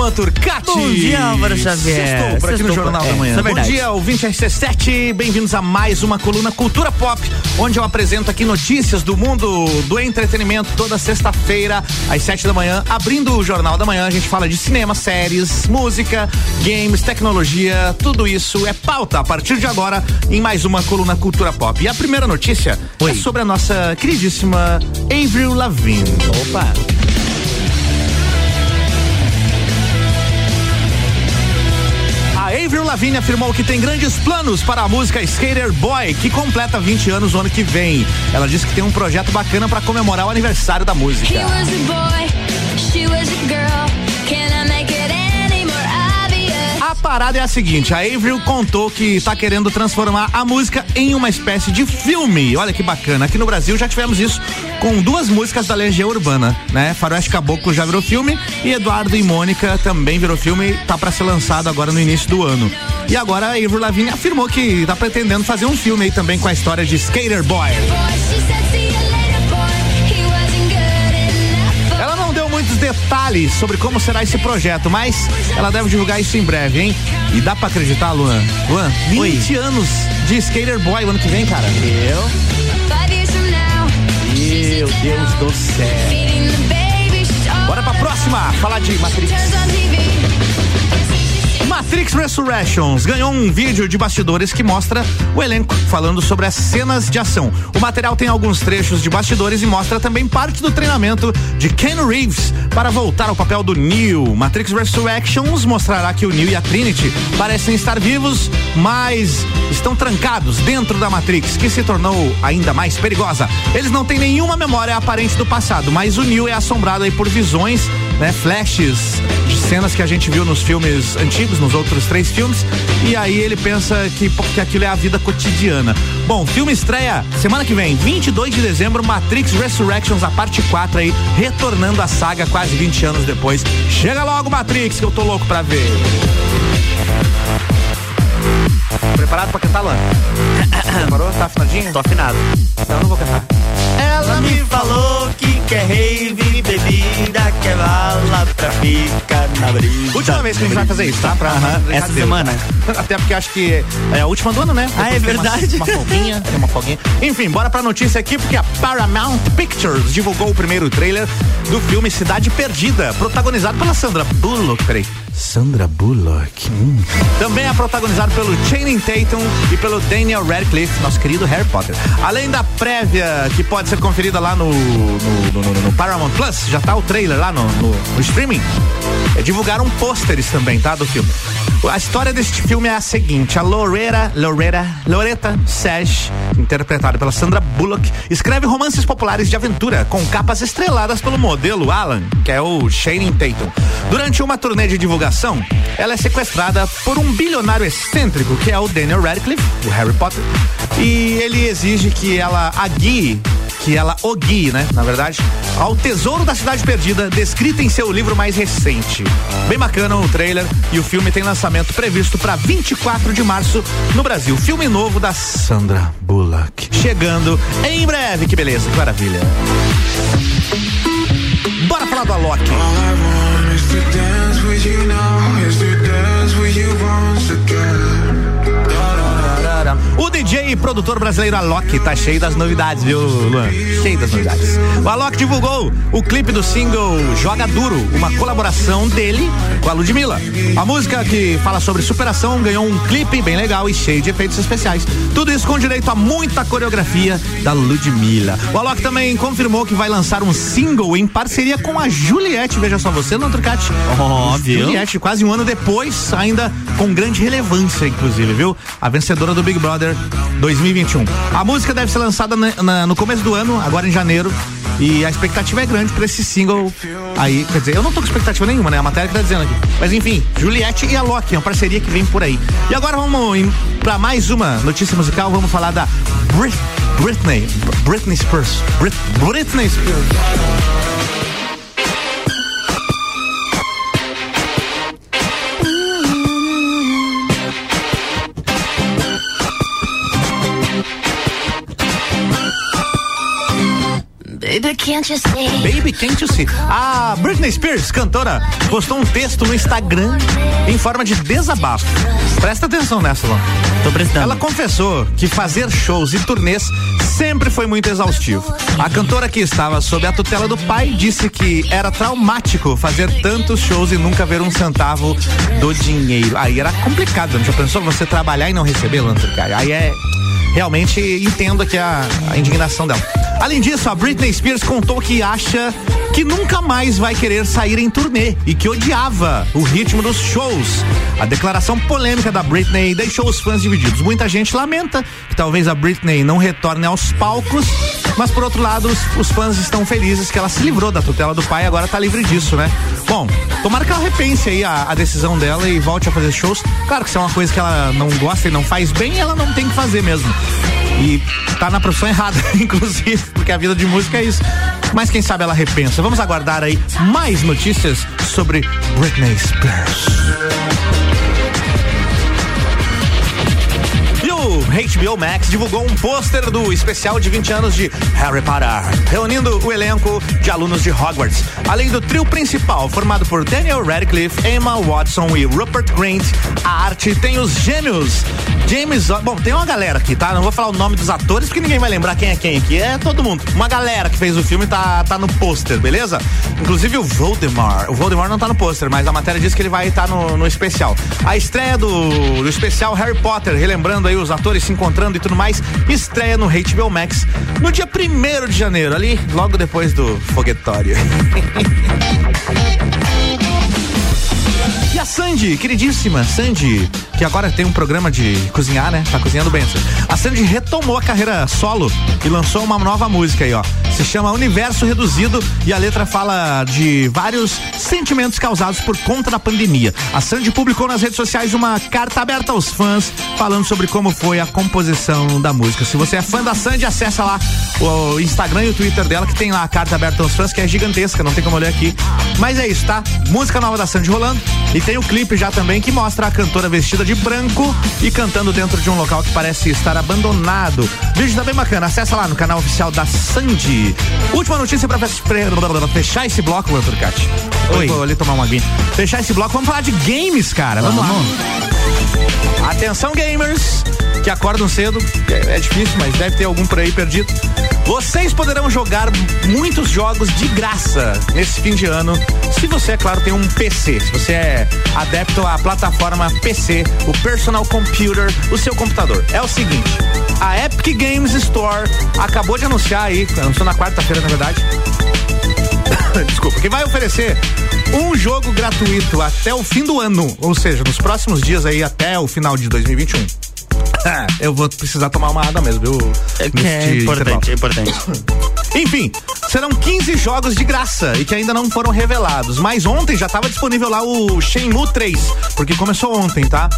Luan Turcati. Bom dia, Álvaro Xavier. Estou por aqui no Sextou, Jornal é, da Manhã. isso é Bom dia, ouvinte RC7. Bem-vindos a mais uma coluna Cultura Pop, onde eu apresento aqui notícias do mundo do entretenimento toda sexta-feira, às sete da manhã. Abrindo o Jornal da Manhã, a gente fala de cinema, séries, música, games, tecnologia, tudo isso é pauta a partir de agora em mais uma coluna Cultura Pop. E a primeira notícia Oi. é sobre a nossa queridíssima Avril Lavigne. Opa. Avril Lavigne afirmou que tem grandes planos para a música Skater Boy, que completa 20 anos no ano que vem. Ela disse que tem um projeto bacana para comemorar o aniversário da música. A parada é a seguinte, a Avril contou que está querendo transformar a música em uma espécie de filme. Olha que bacana. Aqui no Brasil já tivemos isso com duas músicas da Legião Urbana, né? Faroeste Caboclo já virou filme e Eduardo e Mônica também virou filme, tá para ser lançado agora no início do ano. E agora a Avril Lavigne afirmou que tá pretendendo fazer um filme aí também com a história de Skater Boy. Ela não deu muitos detalhes sobre como será esse projeto, mas ela deve divulgar isso em breve, hein? E dá pra acreditar, Luan? Luan, 20 anos de Skater Boy o ano que vem, cara. Eu? Meu Deus do céu. Bora pra próxima, falar de Matrix. Matrix Resurrections ganhou um vídeo de bastidores que mostra o elenco falando sobre as cenas de ação. O material tem alguns trechos de bastidores e mostra também parte do treinamento de Ken Reeves para voltar ao papel do Neo. Matrix Resurrections mostrará que o Neo e a Trinity parecem estar vivos, mas estão trancados dentro da Matrix, que se tornou ainda mais perigosa. Eles não têm nenhuma memória aparente do passado, mas o Neo é assombrado por visões, né, flashes de cenas que a gente viu nos filmes antigos, nos outros três filmes, e aí ele pensa que, que aquilo é a vida cotidiana. Bom, filme estreia semana que vem, 22 de dezembro, Matrix Resurrections, a parte 4 aí, retornando à saga quase 20 anos depois. Chega logo, Matrix, que eu tô louco pra ver. Preparado pra cantar, Lan? Preparou? Tá afinadinho? Tô afinado. Então eu não vou cantar. Ela me falou que quer rave, bebida, quer bala pra ficar na brisa. Última vez que a gente vai fazer isso, tá? Pra deixar essa semana. Até porque acho que é a última do ano, né? Ah, é Depois tem uma- verdade. Uma, folguinha, tem uma folguinha. Enfim, bora pra notícia aqui, porque a Paramount Pictures divulgou o primeiro trailer do filme Cidade Perdida, protagonizado pela Sandra Bullock. Peraí. Sandra Bullock. hum. Também é protagonizado pelo Channing Tatum e pelo Daniel Radcliffe, nosso querido Harry Potter. Além da prévia que pode ser conferida lá no, no, no- no- Paramount Plus, já tá o trailer lá no streaming. É, divulgaram pôsteres também, tá? Do filme. A história deste filme é a seguinte: a Loretta, Loretta, Loretta Sash, interpretada pela Sandra Bullock, escreve romances populares de aventura com capas estreladas pelo modelo Alan, que é o Channing Tatum. Durante uma turnê de divulgação, ela é sequestrada por um bilionário excêntrico, que é o Daniel Radcliffe, o Harry Potter, e ele exige que ela a guie que ela o guie, né? Na verdade, ao tesouro da cidade perdida, descrita em seu livro mais recente. Bem bacana o trailer e o filme tem lançamento previsto para 24 de março no Brasil. Filme novo da Sandra Bullock. Chegando em breve, que beleza, que maravilha. Bora falar do Alok. All O DJ e produtor brasileiro Alok tá cheio das novidades, viu, Luan? Cheio das novidades. O Alok divulgou o clipe do single Joga Duro, uma colaboração dele com a Ludmilla. A música que fala sobre superação ganhou um clipe bem legal e cheio de efeitos especiais. Tudo isso com direito a muita coreografia da Ludmilla. O Alok também confirmou que vai lançar um single em parceria com a Juliette, veja só você, no Trocate. Ó, viu? Juliette, quase um ano depois, ainda com grande relevância, inclusive, viu? A vencedora do Big Brother 2021. A música deve ser lançada na- na- no começo do ano, agora em janeiro. E a expectativa é grande pra esse single aí. Quer dizer, eu não tô com expectativa nenhuma, né? A matéria que tá dizendo aqui. Mas enfim, Juliette e a Loki, é uma parceria que vem por aí. E agora vamos pra mais uma notícia musical. Vamos falar da Brit, Britney. Britney Spears. Brit, Britney Spears. Can't you see? Baby, can't you see? A Britney Spears, cantora, postou um texto no Instagram em forma de desabafo. Presta atenção nessa, Lon. Tô prestando. Ela confessou que fazer shows e turnês sempre foi muito exaustivo. A cantora que estava sob a tutela do pai disse que era traumático fazer tantos shows e nunca ver um centavo do dinheiro. Aí era complicado, não já pensou você trabalhar e não receber, Lanter, cara? Aí é realmente entendo aqui a, a indignação dela. Além disso, a Britney Spears contou que acha que nunca mais vai querer sair em turnê e que odiava o ritmo dos shows. A declaração polêmica da Britney deixou os fãs divididos. Muita gente lamenta que talvez a Britney não retorne aos palcos, mas por outro lado, os, os fãs estão felizes que ela se livrou da tutela do pai e agora tá livre disso, né? Bom, tomara que ela repense aí a, a decisão dela e volte a fazer shows. Claro que se é uma coisa que ela não gosta e não faz bem, ela não tem que fazer mesmo. E tá na profissão errada, inclusive, porque a vida de música é isso. Mas quem sabe ela repensa. Vamos aguardar aí mais notícias sobre Britney Spears. HBO Max divulgou um pôster do especial de 20 anos de Harry Potter, reunindo o elenco de alunos de Hogwarts. Além do trio principal, formado por Daniel Radcliffe, Emma Watson e Rupert Grint, a arte tem os gêmeos James, bom, tem uma galera aqui, tá? Não vou falar o nome dos atores porque ninguém vai lembrar quem é quem aqui. É todo mundo. Uma galera que fez o filme tá, tá no pôster, beleza? Inclusive o Voldemort. O Voldemort não tá no pôster, mas a matéria diz que ele vai estar tá no, no especial. A estreia do, do especial Harry Potter, relembrando aí os atores se encontrando e tudo mais, estreia no HBO Max no dia 1 de janeiro, ali, logo depois do foguetório. A Sandy, queridíssima Sandy, que agora tem um programa de cozinhar, né? Tá cozinhando bem. A Sandy retomou a carreira solo e lançou uma nova música aí, ó. Se chama Universo Reduzido e a letra fala de vários sentimentos causados por conta da pandemia. A Sandy publicou nas redes sociais uma carta aberta aos fãs falando sobre como foi a composição da música. Se você é fã da Sandy, acessa lá o Instagram e o Twitter dela que tem lá a carta aberta aos fãs, que é gigantesca, não tem como ler aqui. Mas é isso, tá? Música nova da Sandy rolando e tem o clipe já também que mostra a cantora vestida de branco e cantando dentro de um local que parece estar abandonado. Vídeo tá bem bacana, acessa lá no canal oficial da Sandy. Última notícia pra, fechar esse bloco, Arthur Cat. Oi. Vou ali tomar uma aguinha. Fechar esse bloco, vamos falar de games, cara. Vamos, lá. Atenção, gamers que acordam cedo. É, é difícil, mas deve ter algum por aí perdido. Vocês poderão jogar muitos jogos de graça nesse fim de ano, se você, é claro, tem um PC. Se você é adepto à plataforma PC, o Personal Computer, o seu computador. É o seguinte, a Epic Games Store acabou de anunciar aí, anunciou na quarta-feira, na verdade. Desculpa, que vai oferecer um jogo gratuito até o fim do ano, ou seja, nos próximos dias aí até o final de 2021. Eu vou precisar tomar uma água mesmo, viu? É, é Neste importante, é importante. Enfim, serão 15 jogos de graça e que ainda não foram revelados. Mas ontem já estava disponível lá o Shenmue 3, porque começou ontem, tá?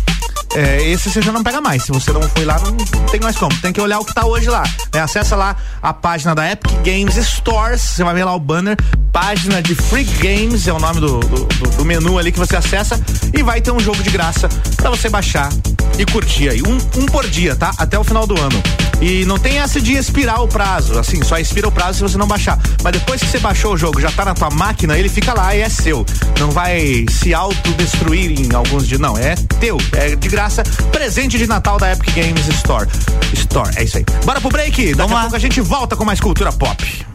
É, esse você já não pega mais. Se você não foi lá, não tem mais como. Tem que olhar o que tá hoje lá. Né? Acessa lá a página da Epic Games Stores. Você vai ver lá o banner. Página de Free Games é o nome do, do, do- menu ali que você acessa. E vai ter um jogo de graça pra você baixar e curtir aí. Um, um por dia, tá? Até o final do ano. E não tem essa de expirar o prazo. Assim, só expira o prazo se você não baixar. Mas depois que você baixou o jogo, já tá na tua máquina, ele fica lá e é seu. Não vai se autodestruir em alguns dias. Não, é teu. É de graça. Presente de Natal da Epic Games Store. Store, é isso aí. Bora pro break. Daqui Vamos a lá. pouco a gente volta com mais cultura pop.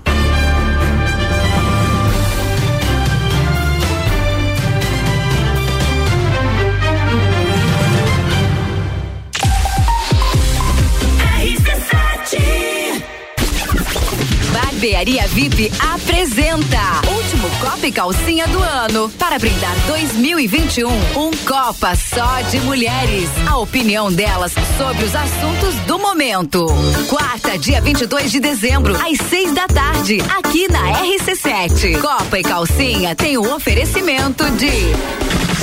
Barbearia VIP apresenta Último Copa e Calcinha do ano para brindar 2021. Um Copa só de mulheres. A opinião delas sobre os assuntos do momento. Quarta, dia 22 de dezembro, às seis da tarde, aqui na RC7. Copa e Calcinha tem o oferecimento de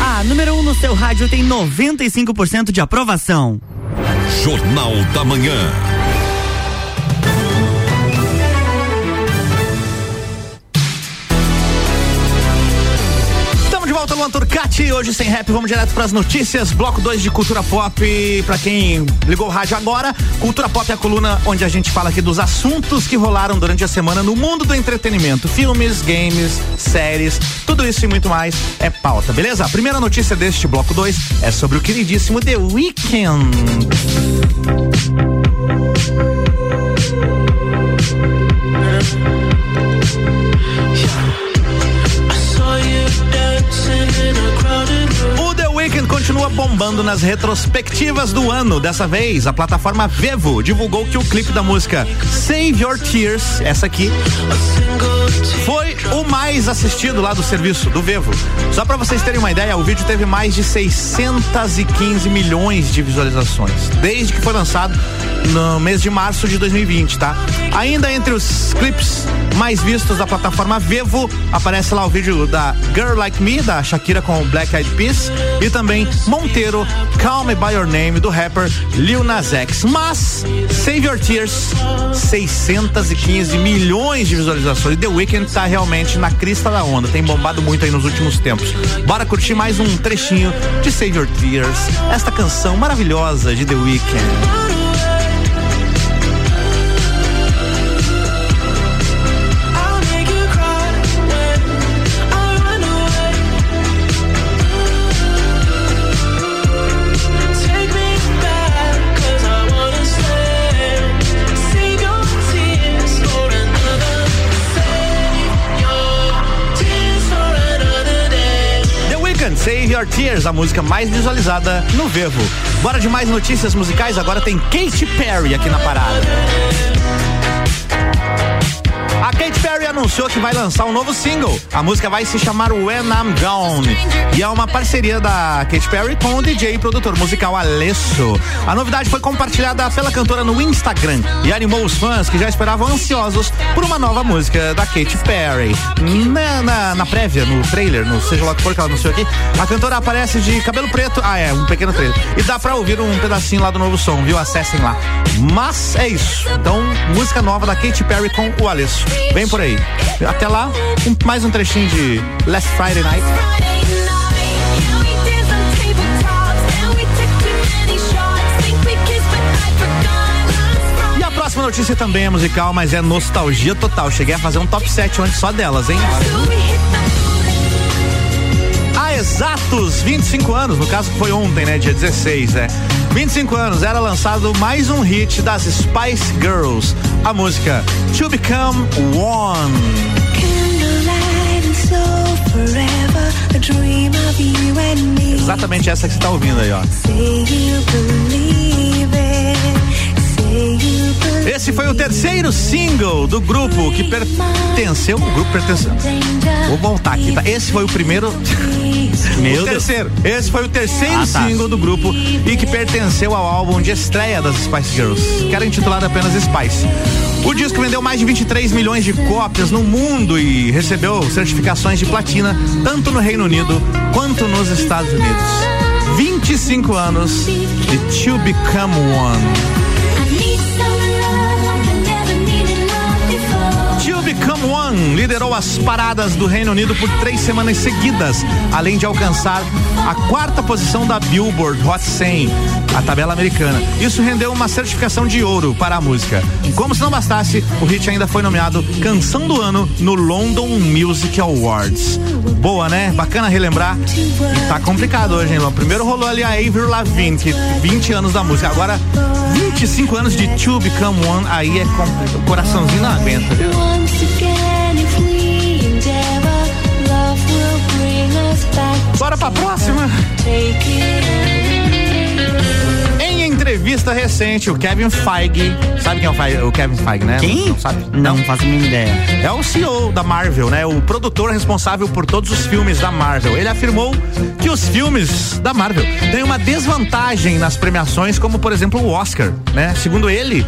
A número 1 um no seu rádio tem 95% de aprovação. Jornal da Manhã. Volta, Luan Turcati. Hoje sem rap, vamos direto para as notícias. Bloco 2 de Cultura Pop. Para quem ligou o rádio agora, Cultura Pop é a coluna onde a gente fala aqui dos assuntos que rolaram durante a semana no mundo do entretenimento: filmes, games, séries, tudo isso e muito mais é pauta, beleza? A primeira notícia deste bloco 2 é sobre o queridíssimo The Weeknd. Bombando nas retrospectivas do ano. Dessa vez, a plataforma Vevo divulgou que o clipe da música Save Your Tears, essa aqui, foi o mais assistido lá do serviço do Vevo. Só pra vocês terem uma ideia, o vídeo teve mais de 615 milhões de visualizações, desde que foi lançado no mês de março de 2020, tá? Ainda entre os clipes mais vistos da plataforma Vevo, aparece lá o vídeo da Girl Like Me, da Shakira com Black Eyed Peas, e também Monteiro, Call Me By Your Name, do rapper Lil Nas X. Mas, Save Your Tears, 615 milhões de visualizações. The Weeknd tá realmente na crista da onda, tem bombado muito aí nos últimos tempos. Bora curtir mais um trechinho de Save Your Tears, esta canção maravilhosa de The Weeknd. Your Tears, a música mais visualizada no Vevo. Bora de mais notícias musicais, agora tem Katy Perry aqui na parada. A Katy Perry anunciou que vai lançar um novo single. A música vai se chamar When I'm Gone. E é uma parceria da Katy Perry com o DJ e produtor musical Alesso. A novidade foi compartilhada pela cantora no Instagram e animou os fãs que já esperavam ansiosos por uma nova música da Katy Perry. Na, na, na prévia, no trailer, no seja lá o que for que ela anunciou aqui, a cantora aparece de cabelo preto. Ah, é, um pequeno trailer. E dá pra ouvir um pedacinho lá do novo som, viu? Acessem lá. Mas é isso. Então, música nova da Katy Perry com o Alesso. Vem por aí. Até lá, um- mais um trechinho de Last Friday Night. E a próxima notícia também é musical, mas é nostalgia total. Cheguei a fazer um top 7 ontem só delas, hein? Exatos 25 anos, no caso foi ontem, né? Dia 16, né? 25 anos, era lançado mais um hit das Spice Girls, a música To Become One. Exatamente essa que você tá ouvindo aí, ó. Esse foi o terceiro single do grupo que pertenceu. O grupo pertenceu. Vou voltar aqui, tá? Esse foi o primeiro. Meu o Deus. terceiro. Esse foi o terceiro Ah, tá. single do grupo e que pertenceu ao álbum de estreia das Spice Girls, que era intitulado apenas Spice. O disco vendeu mais de 23 milhões de cópias no mundo e recebeu certificações de platina tanto no Reino Unido quanto nos Estados Unidos. 25 anos de To Become One. To Become One liderou as paradas do Reino Unido por três semanas seguidas, além de alcançar a quarta posição da Billboard Hot 100, a tabela americana. Isso rendeu uma certificação de ouro para a música. Como se não bastasse, o hit ainda foi nomeado Canção do Ano no London Music Awards. Boa, né? Bacana relembrar. E tá complicado hoje, hein, Luan? Primeiro rolou ali a Avril Lavigne, que 20 anos da música. Agora, 25 anos de To Become One, aí é complicado. O coraçãozinho não aguenta, viu? Bora pra próxima. Em entrevista recente, o Kevin Feige, sabe quem é o, Feige, o Kevin Feige, né? Quem? Não sabe? Não faço a mínima ideia. É o CEO da Marvel, né? O produtor responsável por todos os filmes da Marvel. Ele afirmou que os filmes da Marvel têm uma desvantagem nas premiações, como por exemplo o Oscar, né? Segundo ele,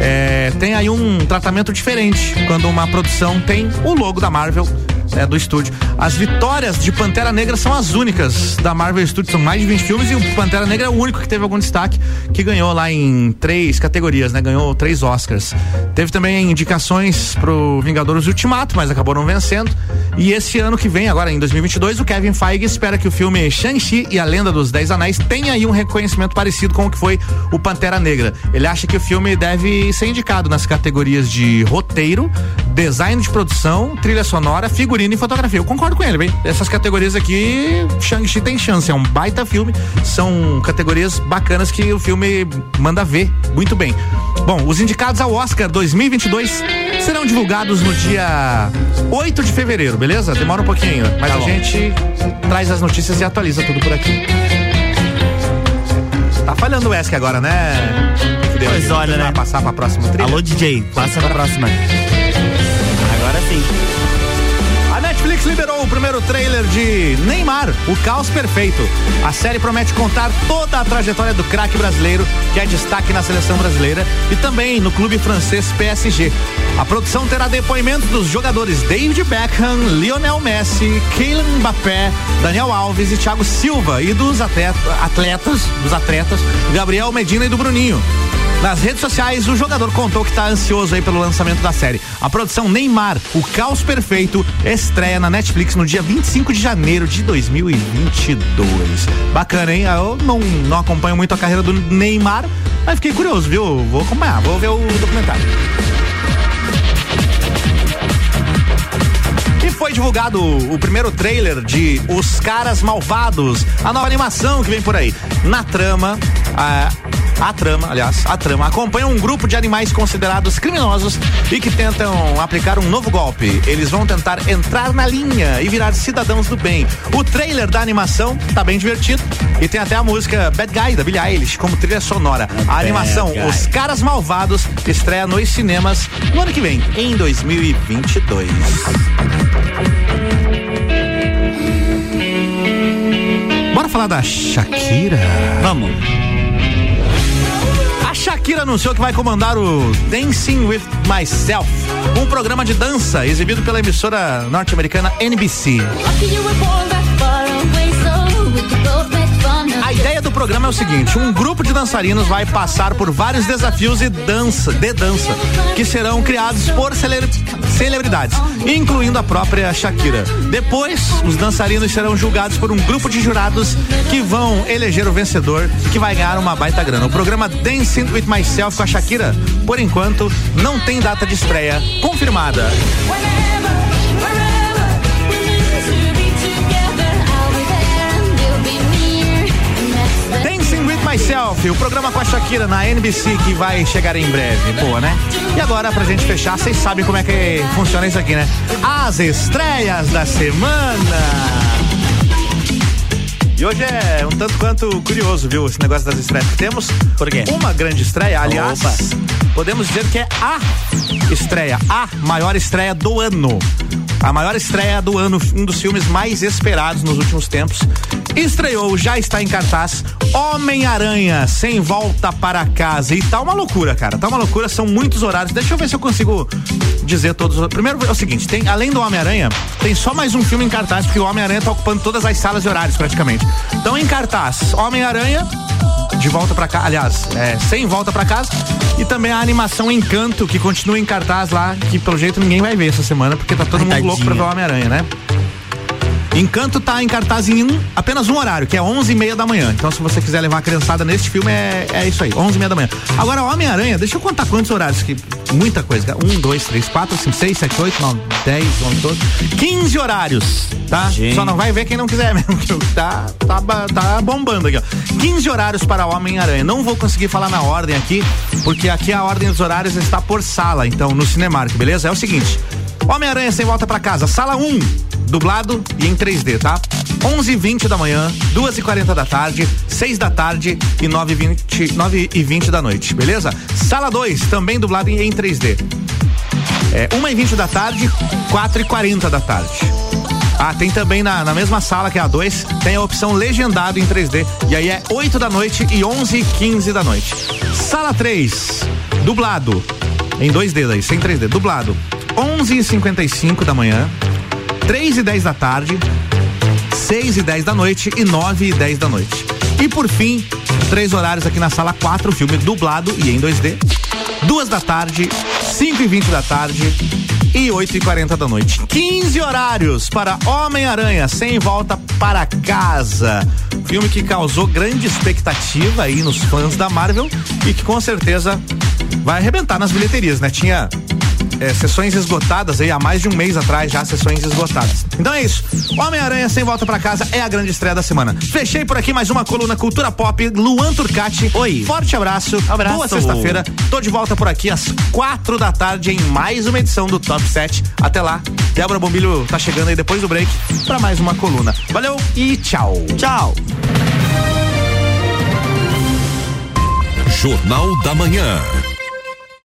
é, tem aí um tratamento diferente quando uma produção tem o logo da Marvel. Né, do estúdio. As vitórias de Pantera Negra são as únicas da Marvel Studios, são mais de 20 filmes e o Pantera Negra é o único que teve algum destaque, que ganhou lá em três categorias, né? Ganhou três Oscars. Teve também indicações pro Vingadores Ultimato, mas acabou não vencendo. E esse ano que vem, agora em 2022, o Kevin Feige espera que o filme Shang-Chi e a Lenda dos Dez Anéis tenha aí um reconhecimento parecido com o que foi o Pantera Negra. Ele acha que o filme deve ser indicado nas categorias de roteiro, design de produção, trilha sonora, figurino e fotografia. Eu concordo com ele, bem. Essas categorias aqui, Shang-Chi tem chance. É um baita filme. São categorias bacanas que o filme manda ver muito bem. Bom, os indicados ao Oscar 2022 serão divulgados no dia 8 de fevereiro, beleza? Demora um pouquinho mas Tá a bom. gente traz as notícias e atualiza tudo por aqui. Tá falhando o ESC agora, né? Pois olha, né? Passar pra próxima trilha. Alô, DJ, passa pra próxima. Agora sim. A Netflix liberou o primeiro trailer de Neymar, o caos perfeito. A série promete contar toda a trajetória do craque brasileiro, que é destaque na seleção brasileira e também no clube francês PSG. A produção terá depoimentos dos jogadores David Beckham, Lionel Messi, Kylian Mbappé, Daniel Alves e Thiago Silva e dos atleta- atletas, dos atletas Gabriel Medina e do Bruninho. Nas redes sociais, o jogador contou que está ansioso aí pelo lançamento da série. A produção Neymar, o caos perfeito, estreia na Netflix no dia 25 de janeiro de 2022. Bacana, hein? Eu não, não acompanho muito a carreira do Neymar, mas fiquei curioso, viu? Vou acompanhar, vou ver o documentário. E foi divulgado o primeiro trailer de Os Caras Malvados, a nova animação que vem por aí. Na trama, a, a trama, aliás, a trama acompanha um grupo de animais considerados criminosos e que tentam aplicar um novo golpe. Eles vão tentar entrar na linha e virar cidadãos do bem. O trailer da animação tá bem divertido e tem até a música Bad Guy da Billie Eilish como trilha sonora. A animação. Os Caras Malvados estreia nos cinemas no ano que vem, em 2022. Bora falar da Shakira. Vamos. A Shakira anunciou que vai comandar o Dancing with Myself, um programa de dança exibido pela emissora norte-americana NBC. A ideia do programa é o seguinte: um grupo de dançarinos vai passar por vários desafios e dança, de dança, que serão criados por cele- celebridades, incluindo a própria Shakira. Depois, os dançarinos serão julgados por um grupo de jurados que vão eleger o vencedor, que vai ganhar uma baita grana. O programa Dancing with Myself com a Shakira, por enquanto, não tem data de estreia confirmada. Myself, o programa com a Shakira na NBC que vai chegar em breve. Boa, né? E agora, pra gente fechar, vocês sabem como é que funciona isso aqui, né? As estreias da semana. E hoje é um tanto quanto curioso, viu, esse negócio das estreias que temos. Por quê? Uma grande estreia, aliás, Opa. podemos dizer que é a estreia, a maior estreia do ano. A maior estreia do ano, um dos filmes mais esperados nos últimos tempos. Estreou, já está em cartaz, Homem-Aranha, sem volta para casa. E tá uma loucura, cara. Tá uma loucura, são muitos horários. Deixa eu ver se eu consigo dizer todos. os- Primeiro é o seguinte: tem, além do Homem-Aranha, tem só mais um filme em cartaz, porque o Homem-Aranha tá ocupando todas as salas de horários, praticamente. Então, em cartaz, Homem-Aranha, de volta pra cá, aliás, é, sem volta pra casa. E também a animação Encanto, que continua em cartaz lá, que pelo jeito ninguém vai ver essa semana, porque tá todo Ai, mundo louco pra ver o tadinha. Homem-Aranha, né? Encanto tá em cartaz em um, apenas um horário, que é 11 e meia da manhã. Então, se você quiser levar a criançada neste filme, é, é isso aí, 11 e meia da manhã. Agora, Homem-Aranha, deixa eu contar quantos horários, que muita coisa. Um, dois, três, quatro, cinco, seis, sete, oito, nove, dez, onze, doze, 15 horários, tá? Gente. Só não vai ver quem não quiser mesmo, que tá, tá, tá bombando aqui, ó. 15 horários para Homem-Aranha. Não vou conseguir falar na ordem aqui, porque aqui a ordem dos horários está por sala, então, no Cinemark, beleza? É o seguinte. Homem-Aranha sem volta pra casa, sala 1, dublado e em 3D, tá? 11h20 da manhã, 2h40 da tarde, 6 da tarde e 9h20 9 e 20 da noite, beleza? Sala 2, também dublado em em 3D. É 1h20 da tarde, 4h40 da tarde. Ah, tem também na, na mesma sala que é a 2, tem a opção legendado em 3D. E aí é 8 da noite e 11 e 15 da noite. Sala 3, dublado. Em 2D daí, sem 3D, dublado. 11 e 55 da manhã, 3 e 10 da tarde, 6 e 10 da noite e 9 e 10 da noite. E por fim, três horários aqui na sala 4, filme dublado e em 2D. Duas da tarde, 5 e 20 da tarde e 8 e 40 da noite. 15 horários para Homem-Aranha sem volta para casa. Filme que causou grande expectativa aí nos fãs da Marvel e que com certeza vai arrebentar nas bilheterias, né? Tinha é, sessões esgotadas aí há mais de um mês atrás já sessões esgotadas. Então é isso. Homem-Aranha sem volta pra casa é a grande estreia da semana. Fechei por aqui mais uma coluna Cultura Pop. Luan Turcati. Oi. Forte abraço. Abraço. Boa sexta-feira. Tô de volta por aqui às quatro da tarde em mais uma edição do Top 7. Até lá. Débora Bombilho tá chegando aí depois do break pra mais uma coluna. Valeu e tchau. Tchau. Jornal da Manhã.